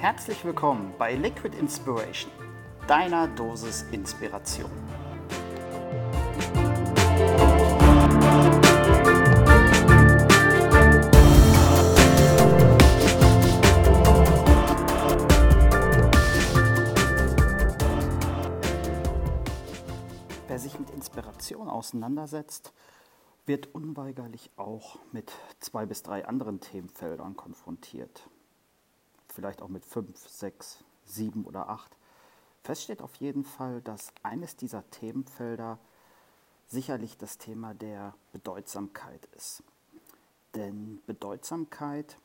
Herzlich willkommen bei Liquid Inspiration, deiner Dosis Inspiration. Wer sich mit Inspiration auseinandersetzt, wird unweigerlich auch mit zwei bis drei anderen Themenfeldern konfrontiert. Vielleicht auch mit fünf, sechs, sieben oder acht. Fest steht auf jeden Fall, dass eines dieser Themenfelder sicherlich das Thema der Bedeutsamkeit ist. Denn Bedeutsamkeit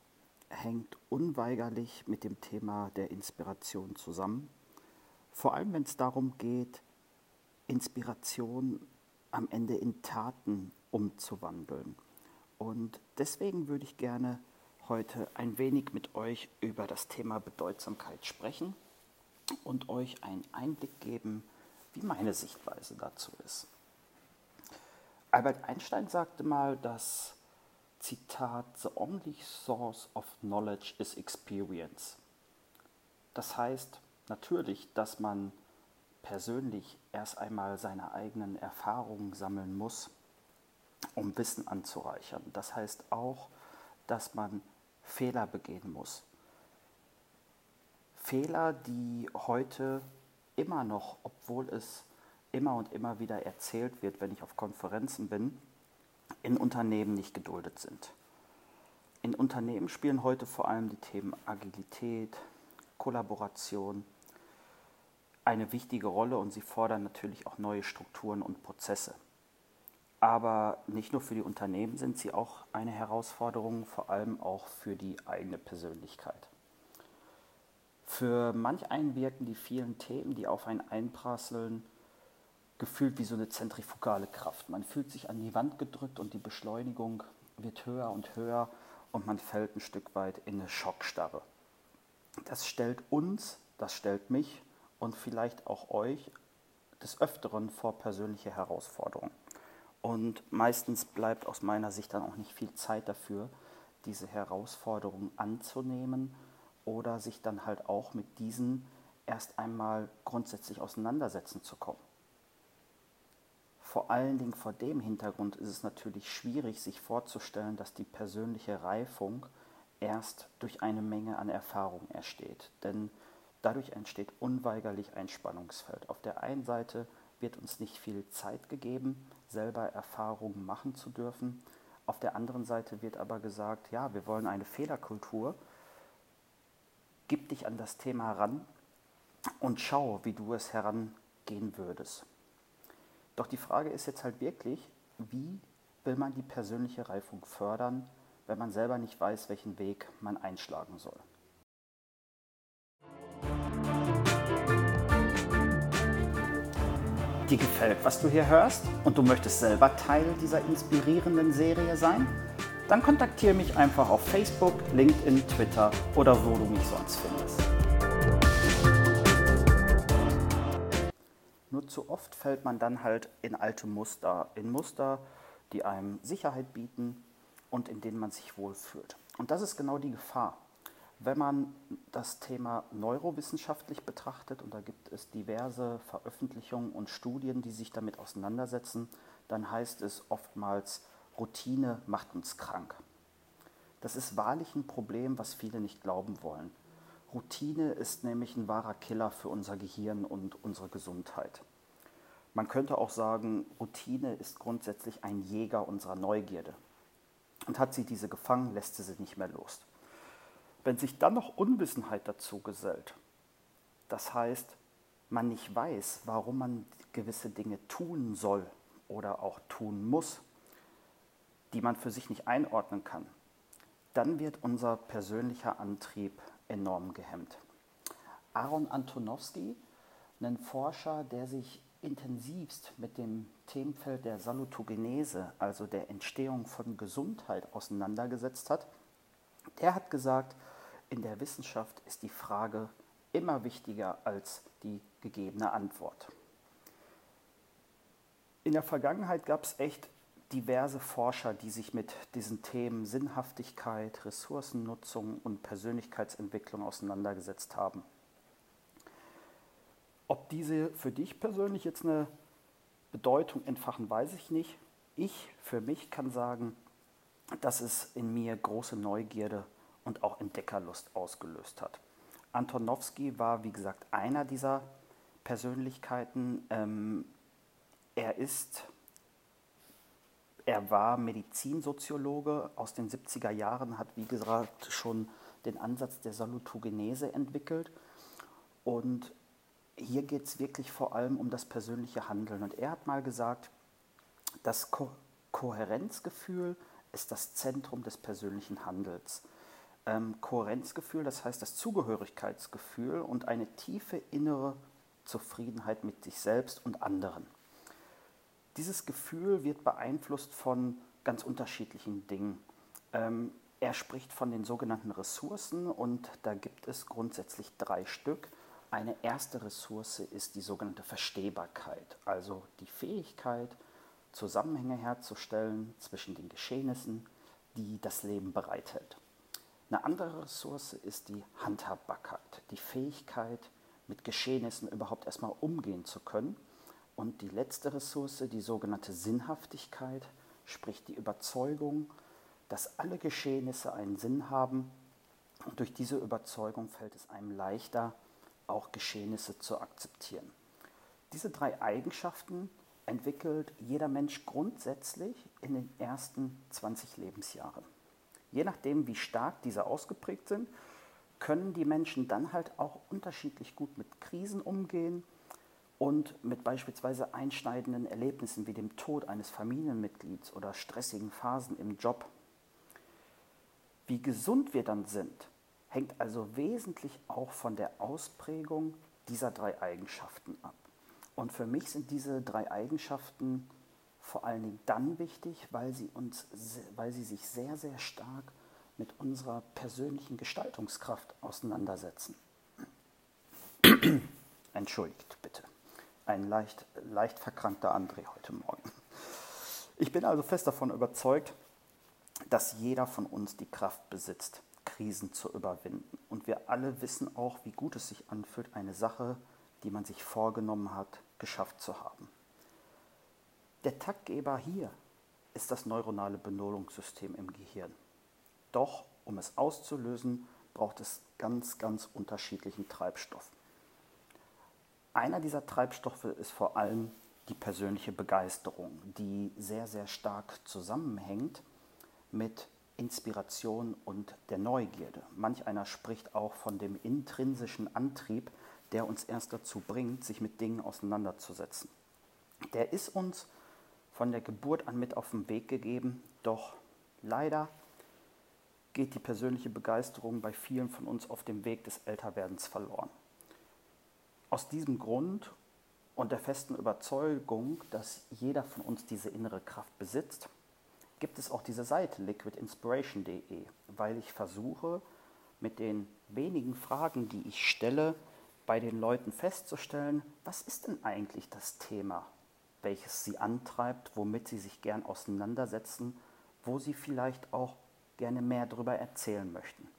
hängt unweigerlich mit dem Thema der Inspiration zusammen. Vor allem, wenn es darum geht, Inspiration am Ende in Taten umzuwandeln. Und deswegen würde ich gerne heute ein wenig mit euch über das Thema Bedeutsamkeit sprechen und euch einen Einblick geben, wie meine Sichtweise dazu ist. Albert Einstein sagte mal, dass Zitat The only source of knowledge is experience. Das heißt natürlich, dass man persönlich erst einmal seine eigenen Erfahrungen sammeln muss, um Wissen anzureichern. Das heißt auch, dass man Fehler begehen muss. Fehler, die heute immer noch, obwohl es immer und immer wieder erzählt wird, wenn ich auf Konferenzen bin, in Unternehmen nicht geduldet sind. In Unternehmen spielen heute vor allem die Themen Agilität, Kollaboration, eine wichtige Rolle und sie fordern natürlich auch neue Strukturen und Prozesse. Aber nicht nur für die Unternehmen sind sie auch eine Herausforderung, vor allem auch für die eigene Persönlichkeit. Für manch einen wirken die vielen Themen, die auf einen einprasseln, gefühlt wie so eine zentrifugale Kraft. Man fühlt sich an die Wand gedrückt und die Beschleunigung wird höher und höher und man fällt ein Stück weit in eine Schockstarre. Das stellt uns, das stellt mich und vielleicht auch euch des Öfteren vor persönliche Herausforderungen. Und meistens bleibt aus meiner Sicht dann auch nicht viel Zeit dafür, diese Herausforderungen anzunehmen oder sich dann halt auch mit diesen erst einmal grundsätzlich auseinandersetzen zu kommen. Vor allen Dingen vor dem Hintergrund ist es natürlich schwierig, sich vorzustellen, dass die persönliche Reifung erst durch eine Menge an Erfahrung entsteht. Denn Dadurch entsteht unweigerlich ein Spannungsfeld. Auf der einen Seite wird uns nicht viel Zeit gegeben, selber Erfahrungen machen zu dürfen. Auf der anderen Seite wird aber gesagt, ja, wir wollen eine Fehlerkultur. Gib dich an das Thema ran und schau, wie du es herangehen würdest. Doch die Frage ist jetzt halt wirklich, wie will man die persönliche Reifung fördern, wenn man selber nicht weiß, welchen Weg man einschlagen soll. Dir gefällt, was du hier hörst und du möchtest selber Teil dieser inspirierenden Serie sein, dann kontaktiere mich einfach auf Facebook, LinkedIn, Twitter oder wo du mich sonst findest. Nur zu oft fällt man dann halt in alte Muster, in Muster, die einem Sicherheit bieten und in denen man sich wohlfühlt. Und das ist genau die Gefahr. Wenn man das Thema neurowissenschaftlich betrachtet, und da gibt es diverse Veröffentlichungen und Studien, die sich damit auseinandersetzen, dann heißt es oftmals, Routine macht uns krank. Das ist wahrlich ein Problem, was viele nicht glauben wollen. Routine ist nämlich ein wahrer Killer für unser Gehirn und unsere Gesundheit. Man könnte auch sagen, Routine ist grundsätzlich ein Jäger unserer Neugierde. Und hat sie diese gefangen, lässt sie sie nicht mehr los. Wenn sich dann noch Unwissenheit dazu gesellt, das heißt, man nicht weiß, warum man gewisse Dinge tun soll oder auch tun muss, die man für sich nicht einordnen kann, dann wird unser persönlicher Antrieb enorm gehemmt. Aaron Antonowski, ein Forscher, der sich intensivst mit dem Themenfeld der Salutogenese, also der Entstehung von Gesundheit, auseinandergesetzt hat, der hat gesagt, in der Wissenschaft ist die Frage immer wichtiger als die gegebene Antwort. In der Vergangenheit gab es echt diverse Forscher, die sich mit diesen Themen Sinnhaftigkeit, Ressourcennutzung und Persönlichkeitsentwicklung auseinandergesetzt haben. Ob diese für dich persönlich jetzt eine Bedeutung entfachen, weiß ich nicht. Ich für mich kann sagen, dass es in mir große Neugierde und auch Entdeckerlust ausgelöst hat. Antonowski war, wie gesagt, einer dieser Persönlichkeiten. Ähm, er ist, er war Medizinsoziologe aus den 70er Jahren, hat, wie gesagt, schon den Ansatz der Salutogenese entwickelt. Und hier geht es wirklich vor allem um das persönliche Handeln. Und er hat mal gesagt, das Ko Kohärenzgefühl ist das Zentrum des persönlichen Handels. Ähm, Kohärenzgefühl, das heißt das Zugehörigkeitsgefühl und eine tiefe innere Zufriedenheit mit sich selbst und anderen. Dieses Gefühl wird beeinflusst von ganz unterschiedlichen Dingen. Ähm, er spricht von den sogenannten Ressourcen und da gibt es grundsätzlich drei Stück. Eine erste Ressource ist die sogenannte Verstehbarkeit, also die Fähigkeit, Zusammenhänge herzustellen zwischen den Geschehnissen, die das Leben bereithält. Eine andere Ressource ist die Handhabbarkeit, die Fähigkeit, mit Geschehnissen überhaupt erstmal umgehen zu können. Und die letzte Ressource, die sogenannte Sinnhaftigkeit, sprich die Überzeugung, dass alle Geschehnisse einen Sinn haben. Und durch diese Überzeugung fällt es einem leichter, auch Geschehnisse zu akzeptieren. Diese drei Eigenschaften entwickelt jeder Mensch grundsätzlich in den ersten 20 Lebensjahren. Je nachdem, wie stark diese ausgeprägt sind, können die Menschen dann halt auch unterschiedlich gut mit Krisen umgehen und mit beispielsweise einschneidenden Erlebnissen wie dem Tod eines Familienmitglieds oder stressigen Phasen im Job. Wie gesund wir dann sind, hängt also wesentlich auch von der Ausprägung dieser drei Eigenschaften ab. Und für mich sind diese drei Eigenschaften vor allen Dingen dann wichtig, weil sie, uns, weil sie sich sehr, sehr stark mit unserer persönlichen Gestaltungskraft auseinandersetzen. Entschuldigt bitte. Ein leicht, leicht verkrankter André heute Morgen. Ich bin also fest davon überzeugt, dass jeder von uns die Kraft besitzt, Krisen zu überwinden. Und wir alle wissen auch, wie gut es sich anfühlt, eine Sache, die man sich vorgenommen hat, geschafft zu haben. Der Taktgeber hier ist das neuronale Belohnungssystem im Gehirn. Doch um es auszulösen, braucht es ganz, ganz unterschiedlichen Treibstoff. Einer dieser Treibstoffe ist vor allem die persönliche Begeisterung, die sehr, sehr stark zusammenhängt mit Inspiration und der Neugierde. Manch einer spricht auch von dem intrinsischen Antrieb, der uns erst dazu bringt, sich mit Dingen auseinanderzusetzen. Der ist uns von der Geburt an mit auf den Weg gegeben, doch leider geht die persönliche Begeisterung bei vielen von uns auf dem Weg des Älterwerdens verloren. Aus diesem Grund und der festen Überzeugung, dass jeder von uns diese innere Kraft besitzt, gibt es auch diese Seite liquidinspiration.de, weil ich versuche, mit den wenigen Fragen, die ich stelle, bei den Leuten festzustellen, was ist denn eigentlich das Thema, welches sie antreibt, womit sie sich gern auseinandersetzen, wo sie vielleicht auch gerne mehr darüber erzählen möchten.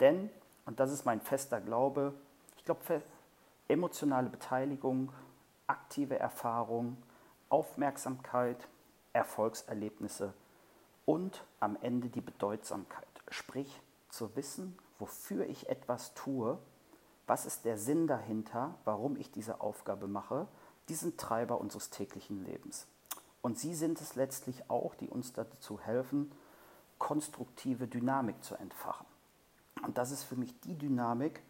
Denn, und das ist mein fester Glaube, ich glaube, emotionale Beteiligung, aktive Erfahrung, Aufmerksamkeit, Erfolgserlebnisse und am Ende die Bedeutsamkeit. Sprich, zu wissen, wofür ich etwas tue, was ist der Sinn dahinter, warum ich diese Aufgabe mache, diesen Treiber unseres täglichen Lebens. Und sie sind es letztlich auch, die uns dazu helfen, konstruktive Dynamik zu entfachen. Und das ist für mich die Dynamik,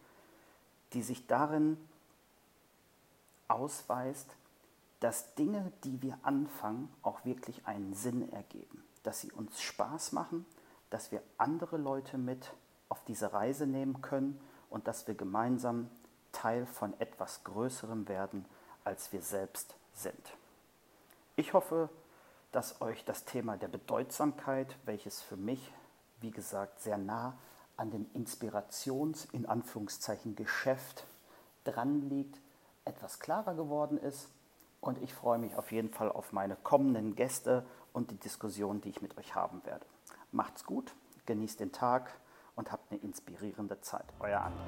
die sich darin ausweist, dass Dinge, die wir anfangen, auch wirklich einen Sinn ergeben, dass sie uns Spaß machen, dass wir andere Leute mit auf diese Reise nehmen können und dass wir gemeinsam Teil von etwas Größerem werden, als wir selbst sind. Ich hoffe, dass euch das Thema der Bedeutsamkeit, welches für mich, wie gesagt, sehr nah an dem Inspirations-, in Anführungszeichen, Geschäft dran liegt, etwas klarer geworden ist Und ich freue mich auf jeden Fall auf meine kommenden Gäste und die Diskussion, die ich mit euch haben werde. Macht's gut, genießt den Tag und habt eine inspirierende Zeit. Euer Andi.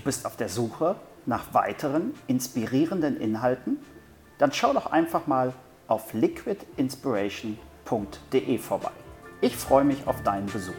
Du bist auf der Suche nach weiteren inspirierenden Inhalten? Dann schau doch einfach mal auf liquidinspiration.de vorbei. Ich freue mich auf deinen Besuch.